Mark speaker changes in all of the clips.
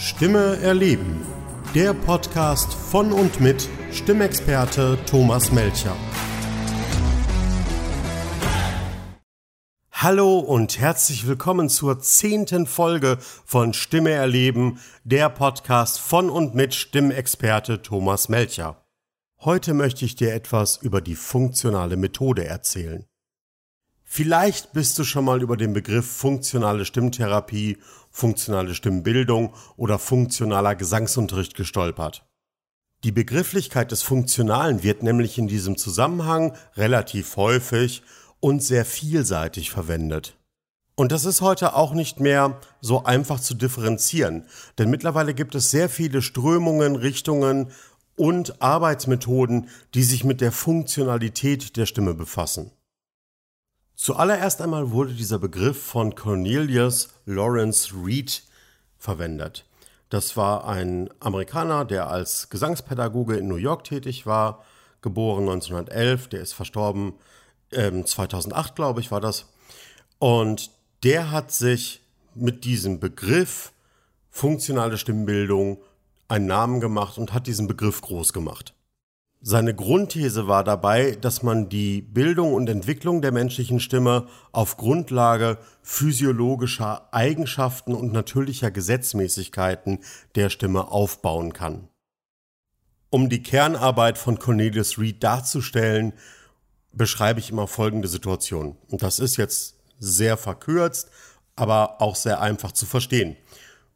Speaker 1: Stimme erleben. Der Podcast von und mit Stimmexperte Thomas Melcher. Hallo und herzlich willkommen zur zehnten Folge von Stimme erleben, der Podcast von und mit Stimmexperte Thomas Melcher. Heute möchte ich dir etwas über die funktionale Methode erzählen. Vielleicht bist du schon mal über den Begriff funktionale Stimmtherapie, funktionale Stimmbildung oder funktionaler Gesangsunterricht gestolpert. Die Begrifflichkeit des Funktionalen wird nämlich in diesem Zusammenhang relativ häufig und sehr vielseitig verwendet. Und das ist heute auch nicht mehr so einfach zu differenzieren, denn mittlerweile gibt es sehr viele Strömungen, Richtungen und Arbeitsmethoden, die sich mit der Funktionalität der Stimme befassen. Zuallererst einmal wurde dieser Begriff von Cornelius Lawrence Reed verwendet. Das war ein Amerikaner, der als Gesangspädagoge in New York tätig war, geboren 1911, der ist verstorben ähm, 2008, glaube ich, war das. Und der hat sich mit diesem Begriff funktionale Stimmbildung einen Namen gemacht und hat diesen Begriff groß gemacht. Seine Grundthese war dabei, dass man die Bildung und Entwicklung der menschlichen Stimme auf Grundlage physiologischer Eigenschaften und natürlicher Gesetzmäßigkeiten der Stimme aufbauen kann. Um die Kernarbeit von Cornelius Reed darzustellen, beschreibe ich immer folgende Situation. Und das ist jetzt sehr verkürzt, aber auch sehr einfach zu verstehen.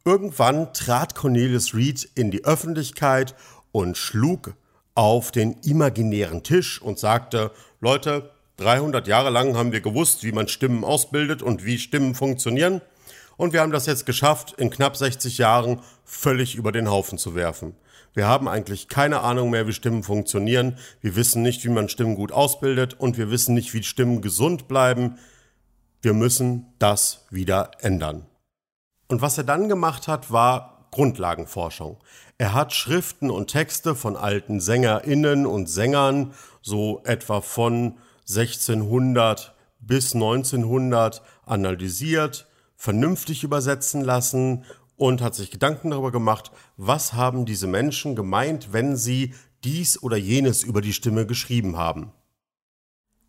Speaker 1: Irgendwann trat Cornelius Reed in die Öffentlichkeit und schlug auf den imaginären Tisch und sagte, Leute, 300 Jahre lang haben wir gewusst, wie man Stimmen ausbildet und wie Stimmen funktionieren. Und wir haben das jetzt geschafft, in knapp 60 Jahren völlig über den Haufen zu werfen. Wir haben eigentlich keine Ahnung mehr, wie Stimmen funktionieren. Wir wissen nicht, wie man Stimmen gut ausbildet und wir wissen nicht, wie Stimmen gesund bleiben. Wir müssen das wieder ändern. Und was er dann gemacht hat, war Grundlagenforschung. Er hat Schriften und Texte von alten Sängerinnen und Sängern, so etwa von 1600 bis 1900, analysiert, vernünftig übersetzen lassen und hat sich Gedanken darüber gemacht, was haben diese Menschen gemeint, wenn sie dies oder jenes über die Stimme geschrieben haben.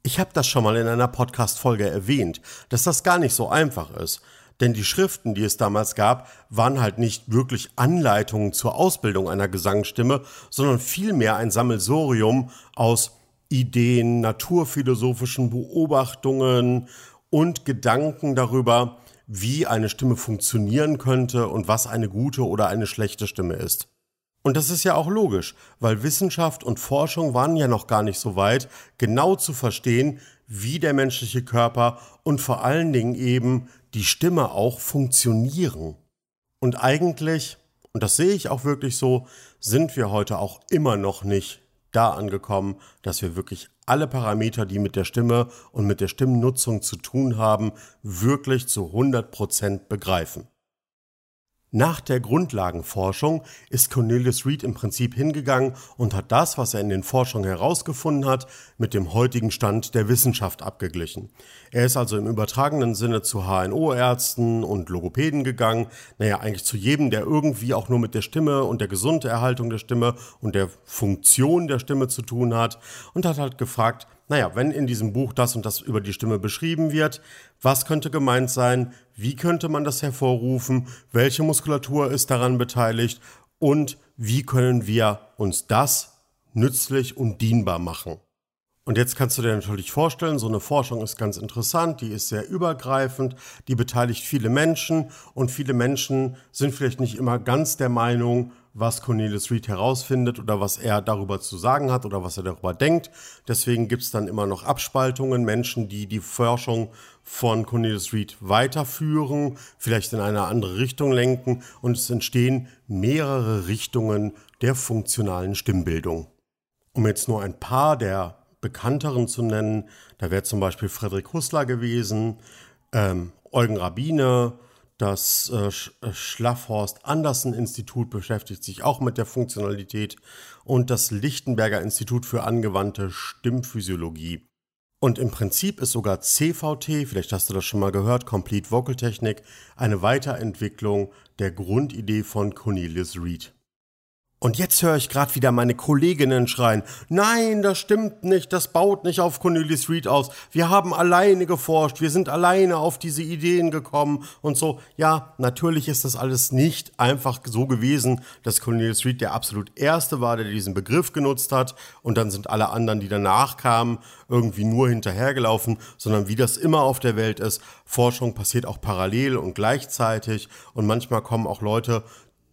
Speaker 1: Ich habe das schon mal in einer Podcast-Folge erwähnt, dass das gar nicht so einfach ist. Denn die Schriften, die es damals gab, waren halt nicht wirklich Anleitungen zur Ausbildung einer Gesangsstimme, sondern vielmehr ein Sammelsorium aus Ideen, naturphilosophischen Beobachtungen und Gedanken darüber, wie eine Stimme funktionieren könnte und was eine gute oder eine schlechte Stimme ist. Und das ist ja auch logisch, weil Wissenschaft und Forschung waren ja noch gar nicht so weit, genau zu verstehen, wie der menschliche Körper und vor allen Dingen eben die Stimme auch funktionieren. Und eigentlich, und das sehe ich auch wirklich so, sind wir heute auch immer noch nicht da angekommen, dass wir wirklich alle Parameter, die mit der Stimme und mit der Stimmnutzung zu tun haben, wirklich zu 100 Prozent begreifen. Nach der Grundlagenforschung ist Cornelius Reed im Prinzip hingegangen und hat das, was er in den Forschungen herausgefunden hat, mit dem heutigen Stand der Wissenschaft abgeglichen. Er ist also im übertragenen Sinne zu HNO-Ärzten und Logopäden gegangen, naja, eigentlich zu jedem, der irgendwie auch nur mit der Stimme und der Gesunderhaltung der Stimme und der Funktion der Stimme zu tun hat und hat halt gefragt, naja, wenn in diesem Buch das und das über die Stimme beschrieben wird, was könnte gemeint sein, wie könnte man das hervorrufen, welche Muskulatur ist daran beteiligt? Und wie können wir uns das nützlich und dienbar machen. Und jetzt kannst du dir natürlich vorstellen, so eine Forschung ist ganz interessant, die ist sehr übergreifend, die beteiligt viele Menschen und viele Menschen sind vielleicht nicht immer ganz der Meinung, was Cornelius Reed herausfindet oder was er darüber zu sagen hat oder was er darüber denkt. Deswegen gibt es dann immer noch Abspaltungen, Menschen, die die Forschung von Cornelius Reed weiterführen, vielleicht in eine andere Richtung lenken und es entstehen mehrere Richtungen der funktionalen Stimmbildung. Um jetzt nur ein paar der bekannteren zu nennen, da wäre zum Beispiel Frederik Hussler gewesen, ähm, Eugen Rabbiner, das äh, äh, Schlafhorst Andersen Institut beschäftigt sich auch mit der Funktionalität und das Lichtenberger Institut für angewandte Stimmphysiologie. Und im Prinzip ist sogar CVT, vielleicht hast du das schon mal gehört, Complete Vocal Technik, eine Weiterentwicklung der Grundidee von Cornelius Reed. Und jetzt höre ich gerade wieder meine Kolleginnen schreien, nein, das stimmt nicht, das baut nicht auf Cornelius Reed aus. Wir haben alleine geforscht, wir sind alleine auf diese Ideen gekommen und so. Ja, natürlich ist das alles nicht einfach so gewesen, dass Cornelius Reed der absolut erste war, der diesen Begriff genutzt hat und dann sind alle anderen, die danach kamen, irgendwie nur hinterhergelaufen, sondern wie das immer auf der Welt ist, Forschung passiert auch parallel und gleichzeitig und manchmal kommen auch Leute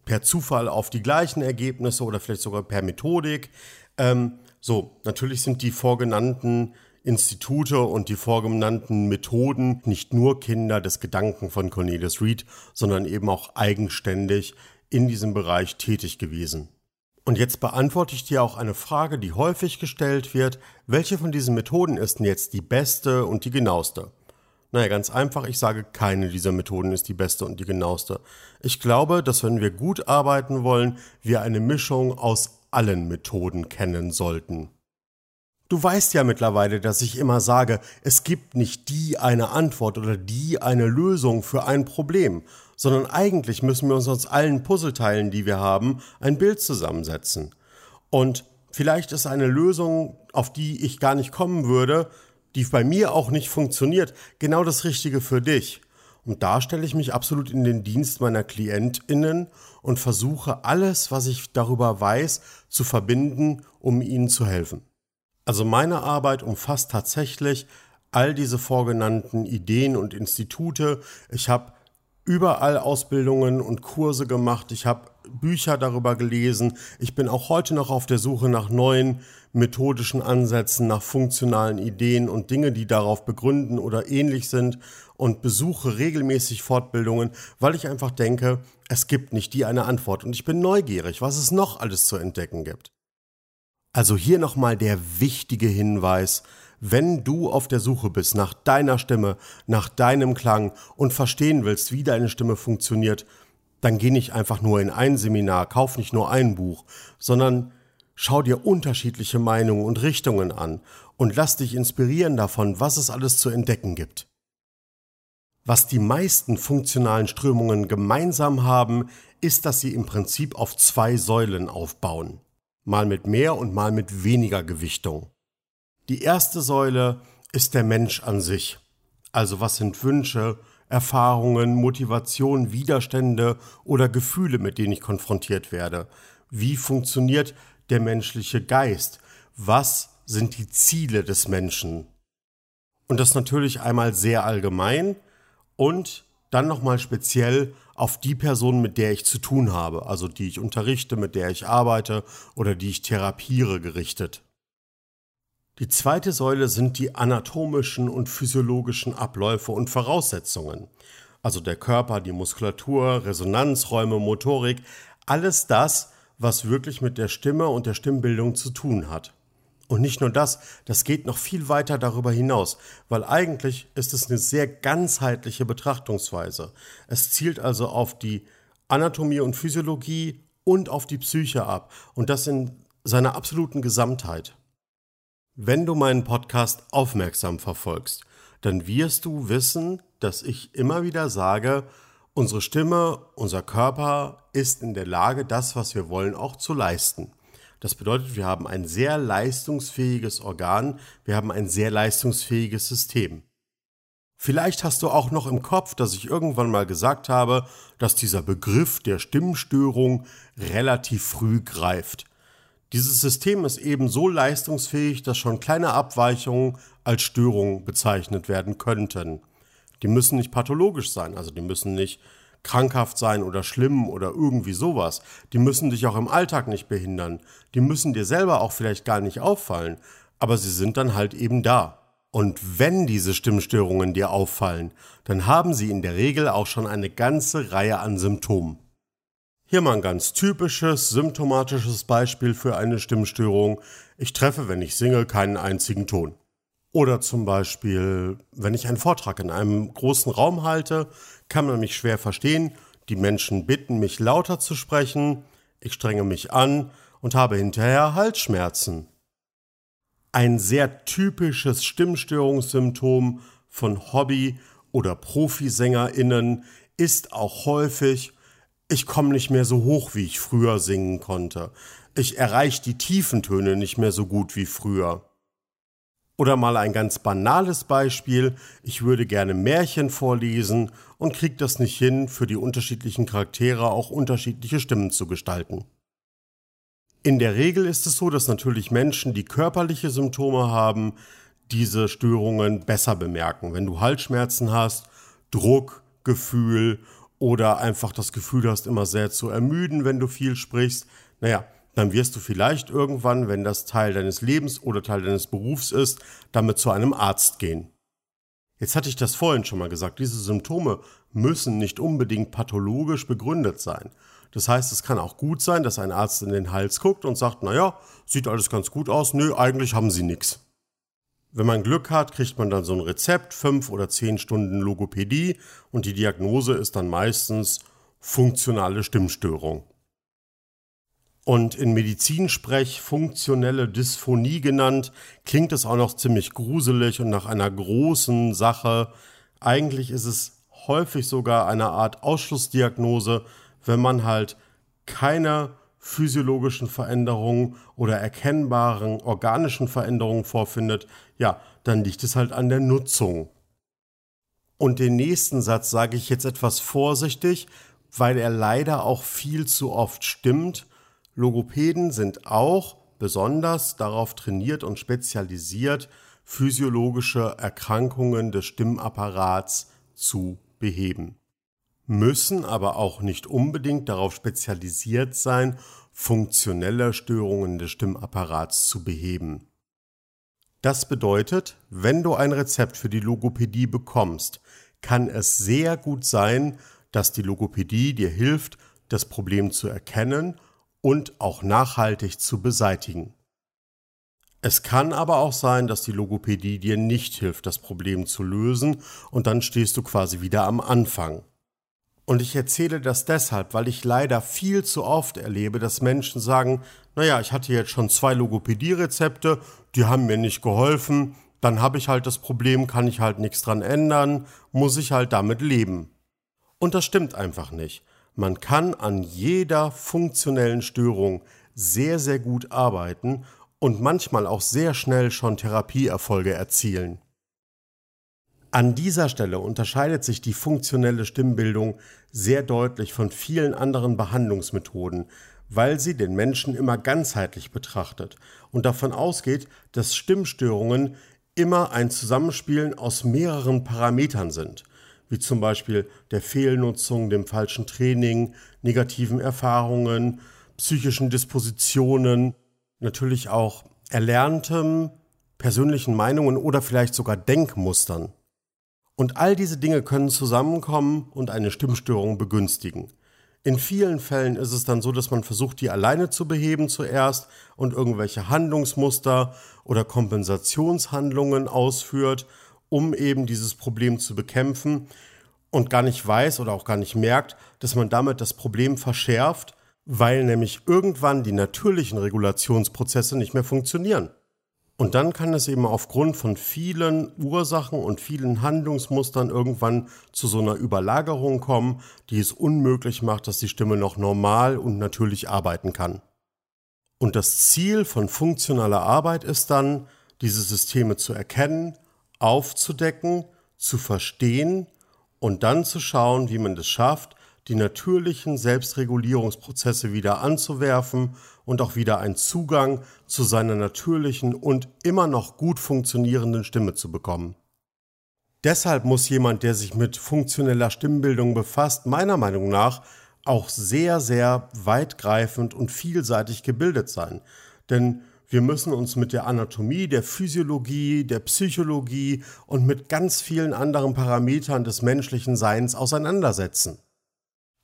Speaker 1: per Zufall auf die gleichen Ergebnisse oder vielleicht sogar per Methodik. Ähm, so, natürlich sind die vorgenannten Institute und die vorgenannten Methoden nicht nur Kinder des Gedanken von Cornelius Reed, sondern eben auch eigenständig in diesem Bereich tätig gewesen. Und jetzt beantworte ich dir auch eine Frage, die häufig gestellt wird. Welche von diesen Methoden ist denn jetzt die beste und die genaueste? Naja, ganz einfach, ich sage, keine dieser Methoden ist die beste und die genaueste. Ich glaube, dass wenn wir gut arbeiten wollen, wir eine Mischung aus allen Methoden kennen sollten. Du weißt ja mittlerweile, dass ich immer sage, es gibt nicht die eine Antwort oder die eine Lösung für ein Problem, sondern eigentlich müssen wir uns aus allen Puzzleteilen, die wir haben, ein Bild zusammensetzen. Und vielleicht ist eine Lösung, auf die ich gar nicht kommen würde, die bei mir auch nicht funktioniert, genau das Richtige für dich. Und da stelle ich mich absolut in den Dienst meiner KlientInnen und versuche alles, was ich darüber weiß, zu verbinden, um ihnen zu helfen. Also meine Arbeit umfasst tatsächlich all diese vorgenannten Ideen und Institute. Ich habe überall Ausbildungen und Kurse gemacht. Ich habe Bücher darüber gelesen. Ich bin auch heute noch auf der Suche nach neuen methodischen Ansätzen, nach funktionalen Ideen und Dinge, die darauf begründen oder ähnlich sind und besuche regelmäßig Fortbildungen, weil ich einfach denke, es gibt nicht die eine Antwort und ich bin neugierig, was es noch alles zu entdecken gibt. Also hier nochmal der wichtige Hinweis, wenn du auf der Suche bist nach deiner Stimme, nach deinem Klang und verstehen willst, wie deine Stimme funktioniert, dann geh nicht einfach nur in ein Seminar, kauf nicht nur ein Buch, sondern schau dir unterschiedliche Meinungen und Richtungen an und lass dich inspirieren davon, was es alles zu entdecken gibt. Was die meisten funktionalen Strömungen gemeinsam haben, ist, dass sie im Prinzip auf zwei Säulen aufbauen. Mal mit mehr und mal mit weniger Gewichtung. Die erste Säule ist der Mensch an sich. Also was sind Wünsche, Erfahrungen, Motivation, Widerstände oder Gefühle, mit denen ich konfrontiert werde? Wie funktioniert der menschliche Geist? Was sind die Ziele des Menschen? Und das natürlich einmal sehr allgemein und dann nochmal speziell auf die Person, mit der ich zu tun habe, also die ich unterrichte, mit der ich arbeite oder die ich therapiere, gerichtet. Die zweite Säule sind die anatomischen und physiologischen Abläufe und Voraussetzungen. Also der Körper, die Muskulatur, Resonanzräume, Motorik, alles das, was wirklich mit der Stimme und der Stimmbildung zu tun hat. Und nicht nur das, das geht noch viel weiter darüber hinaus, weil eigentlich ist es eine sehr ganzheitliche Betrachtungsweise. Es zielt also auf die Anatomie und Physiologie und auf die Psyche ab und das in seiner absoluten Gesamtheit. Wenn du meinen Podcast aufmerksam verfolgst, dann wirst du wissen, dass ich immer wieder sage, unsere Stimme, unser Körper ist in der Lage, das, was wir wollen, auch zu leisten. Das bedeutet, wir haben ein sehr leistungsfähiges Organ, wir haben ein sehr leistungsfähiges System. Vielleicht hast du auch noch im Kopf, dass ich irgendwann mal gesagt habe, dass dieser Begriff der Stimmstörung relativ früh greift. Dieses System ist eben so leistungsfähig, dass schon kleine Abweichungen als Störung bezeichnet werden könnten. Die müssen nicht pathologisch sein, also die müssen nicht krankhaft sein oder schlimm oder irgendwie sowas. Die müssen dich auch im Alltag nicht behindern. Die müssen dir selber auch vielleicht gar nicht auffallen, aber sie sind dann halt eben da. Und wenn diese Stimmstörungen dir auffallen, dann haben sie in der Regel auch schon eine ganze Reihe an Symptomen. Hier mal ein ganz typisches, symptomatisches Beispiel für eine Stimmstörung. Ich treffe, wenn ich singe, keinen einzigen Ton. Oder zum Beispiel, wenn ich einen Vortrag in einem großen Raum halte, kann man mich schwer verstehen. Die Menschen bitten mich lauter zu sprechen. Ich strenge mich an und habe hinterher Halsschmerzen. Ein sehr typisches Stimmstörungssymptom von Hobby- oder Profisängerinnen ist auch häufig, ich komme nicht mehr so hoch, wie ich früher singen konnte. Ich erreiche die Tiefentöne nicht mehr so gut wie früher. Oder mal ein ganz banales Beispiel, ich würde gerne Märchen vorlesen und krieg das nicht hin, für die unterschiedlichen Charaktere auch unterschiedliche Stimmen zu gestalten. In der Regel ist es so, dass natürlich Menschen, die körperliche Symptome haben, diese Störungen besser bemerken. Wenn du Halsschmerzen hast, Druck, Gefühl oder einfach das Gefühl hast, immer sehr zu ermüden, wenn du viel sprichst, naja, dann wirst du vielleicht irgendwann, wenn das Teil deines Lebens oder Teil deines Berufs ist, damit zu einem Arzt gehen. Jetzt hatte ich das vorhin schon mal gesagt, diese Symptome müssen nicht unbedingt pathologisch begründet sein. Das heißt, es kann auch gut sein, dass ein Arzt in den Hals guckt und sagt, naja, sieht alles ganz gut aus, nö, eigentlich haben sie nichts. Wenn man Glück hat, kriegt man dann so ein Rezept, fünf oder zehn Stunden Logopädie und die Diagnose ist dann meistens funktionale Stimmstörung. Und in Medizinsprech funktionelle Dysphonie genannt, klingt es auch noch ziemlich gruselig und nach einer großen Sache. Eigentlich ist es häufig sogar eine Art Ausschlussdiagnose, wenn man halt keine physiologischen Veränderungen oder erkennbaren organischen Veränderungen vorfindet, ja, dann liegt es halt an der Nutzung. Und den nächsten Satz sage ich jetzt etwas vorsichtig, weil er leider auch viel zu oft stimmt. Logopäden sind auch besonders darauf trainiert und spezialisiert, physiologische Erkrankungen des Stimmapparats zu beheben müssen aber auch nicht unbedingt darauf spezialisiert sein, funktionelle Störungen des Stimmapparats zu beheben. Das bedeutet, wenn du ein Rezept für die Logopädie bekommst, kann es sehr gut sein, dass die Logopädie dir hilft, das Problem zu erkennen und auch nachhaltig zu beseitigen. Es kann aber auch sein, dass die Logopädie dir nicht hilft, das Problem zu lösen, und dann stehst du quasi wieder am Anfang. Und ich erzähle das deshalb, weil ich leider viel zu oft erlebe, dass Menschen sagen, naja, ich hatte jetzt schon zwei Logopädie-Rezepte, die haben mir nicht geholfen, dann habe ich halt das Problem, kann ich halt nichts dran ändern, muss ich halt damit leben. Und das stimmt einfach nicht. Man kann an jeder funktionellen Störung sehr, sehr gut arbeiten und manchmal auch sehr schnell schon Therapieerfolge erzielen. An dieser Stelle unterscheidet sich die funktionelle Stimmbildung sehr deutlich von vielen anderen Behandlungsmethoden, weil sie den Menschen immer ganzheitlich betrachtet und davon ausgeht, dass Stimmstörungen immer ein Zusammenspielen aus mehreren Parametern sind, wie zum Beispiel der Fehlnutzung, dem falschen Training, negativen Erfahrungen, psychischen Dispositionen, natürlich auch erlerntem, persönlichen Meinungen oder vielleicht sogar Denkmustern. Und all diese Dinge können zusammenkommen und eine Stimmstörung begünstigen. In vielen Fällen ist es dann so, dass man versucht, die alleine zu beheben zuerst und irgendwelche Handlungsmuster oder Kompensationshandlungen ausführt, um eben dieses Problem zu bekämpfen und gar nicht weiß oder auch gar nicht merkt, dass man damit das Problem verschärft, weil nämlich irgendwann die natürlichen Regulationsprozesse nicht mehr funktionieren. Und dann kann es eben aufgrund von vielen Ursachen und vielen Handlungsmustern irgendwann zu so einer Überlagerung kommen, die es unmöglich macht, dass die Stimme noch normal und natürlich arbeiten kann. Und das Ziel von funktionaler Arbeit ist dann, diese Systeme zu erkennen, aufzudecken, zu verstehen und dann zu schauen, wie man es schafft, die natürlichen Selbstregulierungsprozesse wieder anzuwerfen und auch wieder einen Zugang zu seiner natürlichen und immer noch gut funktionierenden Stimme zu bekommen. Deshalb muss jemand, der sich mit funktioneller Stimmbildung befasst, meiner Meinung nach auch sehr, sehr weitgreifend und vielseitig gebildet sein. Denn wir müssen uns mit der Anatomie, der Physiologie, der Psychologie und mit ganz vielen anderen Parametern des menschlichen Seins auseinandersetzen.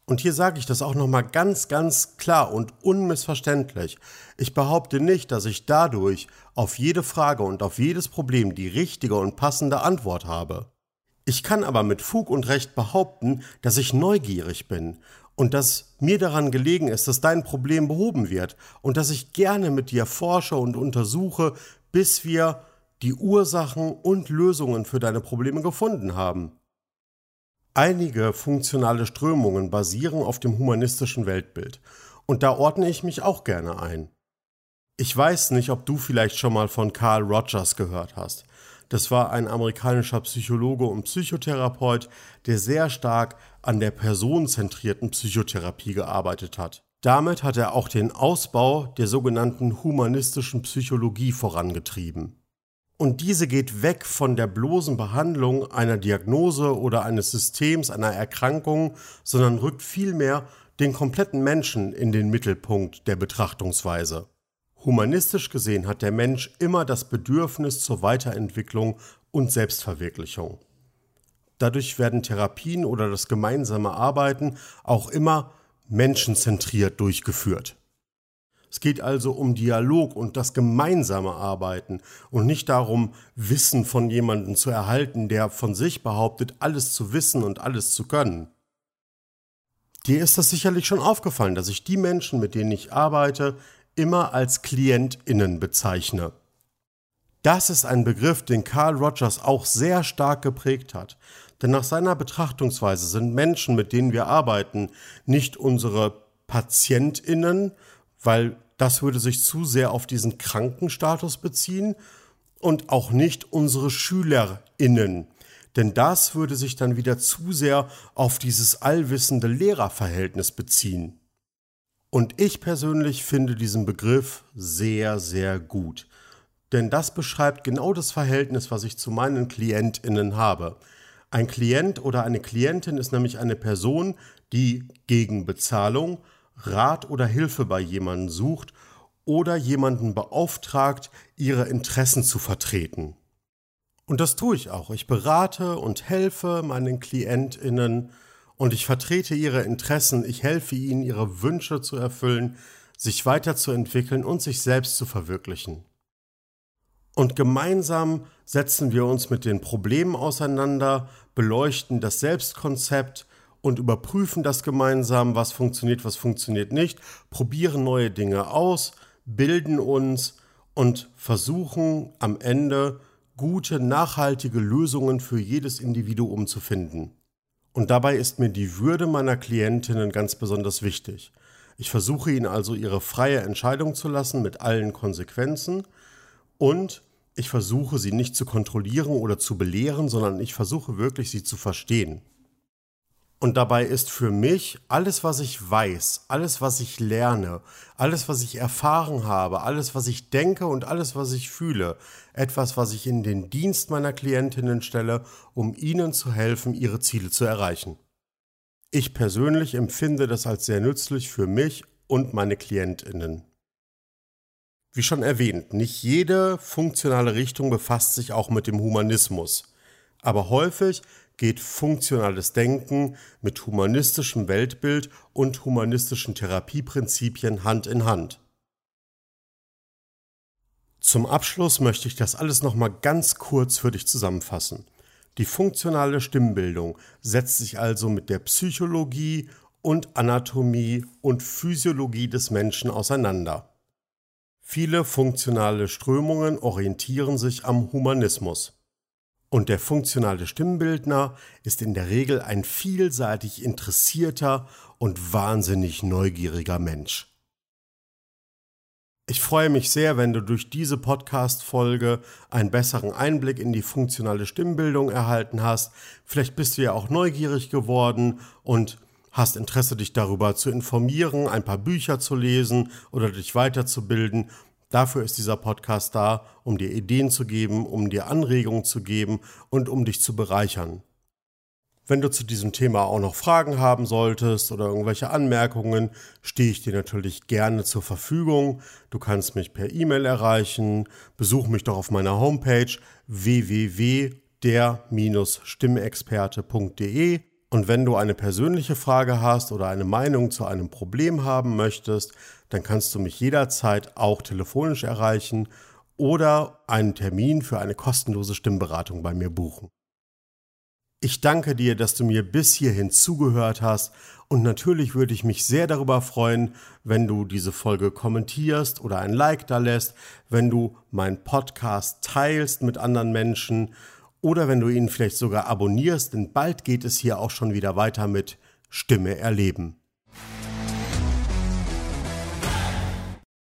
Speaker 1: Und hier sage ich das auch nochmal ganz, ganz klar und unmissverständlich. Ich behaupte nicht, dass ich dadurch auf jede Frage und auf jedes Problem die richtige und passende Antwort habe. Ich kann aber mit Fug und Recht behaupten, dass ich neugierig bin und dass mir daran gelegen ist, dass dein Problem behoben wird und dass ich gerne mit dir forsche und untersuche, bis wir die Ursachen und Lösungen für deine Probleme gefunden haben. Einige funktionale Strömungen basieren auf dem humanistischen Weltbild und da ordne ich mich auch gerne ein. Ich weiß nicht, ob du vielleicht schon mal von Carl Rogers gehört hast. Das war ein amerikanischer Psychologe und Psychotherapeut, der sehr stark an der personenzentrierten Psychotherapie gearbeitet hat. Damit hat er auch den Ausbau der sogenannten humanistischen Psychologie vorangetrieben. Und diese geht weg von der bloßen Behandlung einer Diagnose oder eines Systems, einer Erkrankung, sondern rückt vielmehr den kompletten Menschen in den Mittelpunkt der Betrachtungsweise. Humanistisch gesehen hat der Mensch immer das Bedürfnis zur Weiterentwicklung und Selbstverwirklichung. Dadurch werden Therapien oder das gemeinsame Arbeiten auch immer menschenzentriert durchgeführt. Es geht also um Dialog und das gemeinsame Arbeiten und nicht darum, Wissen von jemandem zu erhalten, der von sich behauptet, alles zu wissen und alles zu können. Dir ist das sicherlich schon aufgefallen, dass ich die Menschen, mit denen ich arbeite, immer als KlientInnen bezeichne. Das ist ein Begriff, den Carl Rogers auch sehr stark geprägt hat. Denn nach seiner Betrachtungsweise sind Menschen, mit denen wir arbeiten, nicht unsere PatientInnen, weil das würde sich zu sehr auf diesen Krankenstatus beziehen und auch nicht unsere SchülerInnen. Denn das würde sich dann wieder zu sehr auf dieses allwissende Lehrerverhältnis beziehen. Und ich persönlich finde diesen Begriff sehr, sehr gut. Denn das beschreibt genau das Verhältnis, was ich zu meinen KlientInnen habe. Ein Klient oder eine Klientin ist nämlich eine Person, die gegen Bezahlung Rat oder Hilfe bei jemandem sucht oder jemanden beauftragt, ihre Interessen zu vertreten. Und das tue ich auch. Ich berate und helfe meinen Klientinnen und ich vertrete ihre Interessen, ich helfe ihnen, ihre Wünsche zu erfüllen, sich weiterzuentwickeln und sich selbst zu verwirklichen. Und gemeinsam setzen wir uns mit den Problemen auseinander, beleuchten das Selbstkonzept und überprüfen das gemeinsam, was funktioniert, was funktioniert nicht, probieren neue Dinge aus, bilden uns und versuchen am Ende gute, nachhaltige Lösungen für jedes Individuum zu finden. Und dabei ist mir die Würde meiner Klientinnen ganz besonders wichtig. Ich versuche ihnen also ihre freie Entscheidung zu lassen mit allen Konsequenzen und ich versuche sie nicht zu kontrollieren oder zu belehren, sondern ich versuche wirklich sie zu verstehen. Und dabei ist für mich alles, was ich weiß, alles, was ich lerne, alles, was ich erfahren habe, alles, was ich denke und alles, was ich fühle, etwas, was ich in den Dienst meiner Klientinnen stelle, um ihnen zu helfen, ihre Ziele zu erreichen. Ich persönlich empfinde das als sehr nützlich für mich und meine Klientinnen. Wie schon erwähnt, nicht jede funktionale Richtung befasst sich auch mit dem Humanismus. Aber häufig geht funktionales Denken mit humanistischem Weltbild und humanistischen Therapieprinzipien Hand in Hand. Zum Abschluss möchte ich das alles nochmal ganz kurz für dich zusammenfassen. Die funktionale Stimmbildung setzt sich also mit der Psychologie und Anatomie und Physiologie des Menschen auseinander. Viele funktionale Strömungen orientieren sich am Humanismus. Und der funktionale Stimmbildner ist in der Regel ein vielseitig interessierter und wahnsinnig neugieriger Mensch. Ich freue mich sehr, wenn du durch diese Podcast-Folge einen besseren Einblick in die funktionale Stimmbildung erhalten hast. Vielleicht bist du ja auch neugierig geworden und hast Interesse, dich darüber zu informieren, ein paar Bücher zu lesen oder dich weiterzubilden. Dafür ist dieser Podcast da, um dir Ideen zu geben, um dir Anregungen zu geben und um dich zu bereichern. Wenn du zu diesem Thema auch noch Fragen haben solltest oder irgendwelche Anmerkungen, stehe ich dir natürlich gerne zur Verfügung. Du kannst mich per E-Mail erreichen. Besuch mich doch auf meiner Homepage www.der-stimmexperte.de und wenn du eine persönliche Frage hast oder eine Meinung zu einem Problem haben möchtest, dann kannst du mich jederzeit auch telefonisch erreichen oder einen Termin für eine kostenlose Stimmberatung bei mir buchen. Ich danke dir, dass du mir bis hierhin zugehört hast und natürlich würde ich mich sehr darüber freuen, wenn du diese Folge kommentierst oder ein Like da lässt, wenn du meinen Podcast teilst mit anderen Menschen oder wenn du ihn vielleicht sogar abonnierst, denn bald geht es hier auch schon wieder weiter mit Stimme erleben.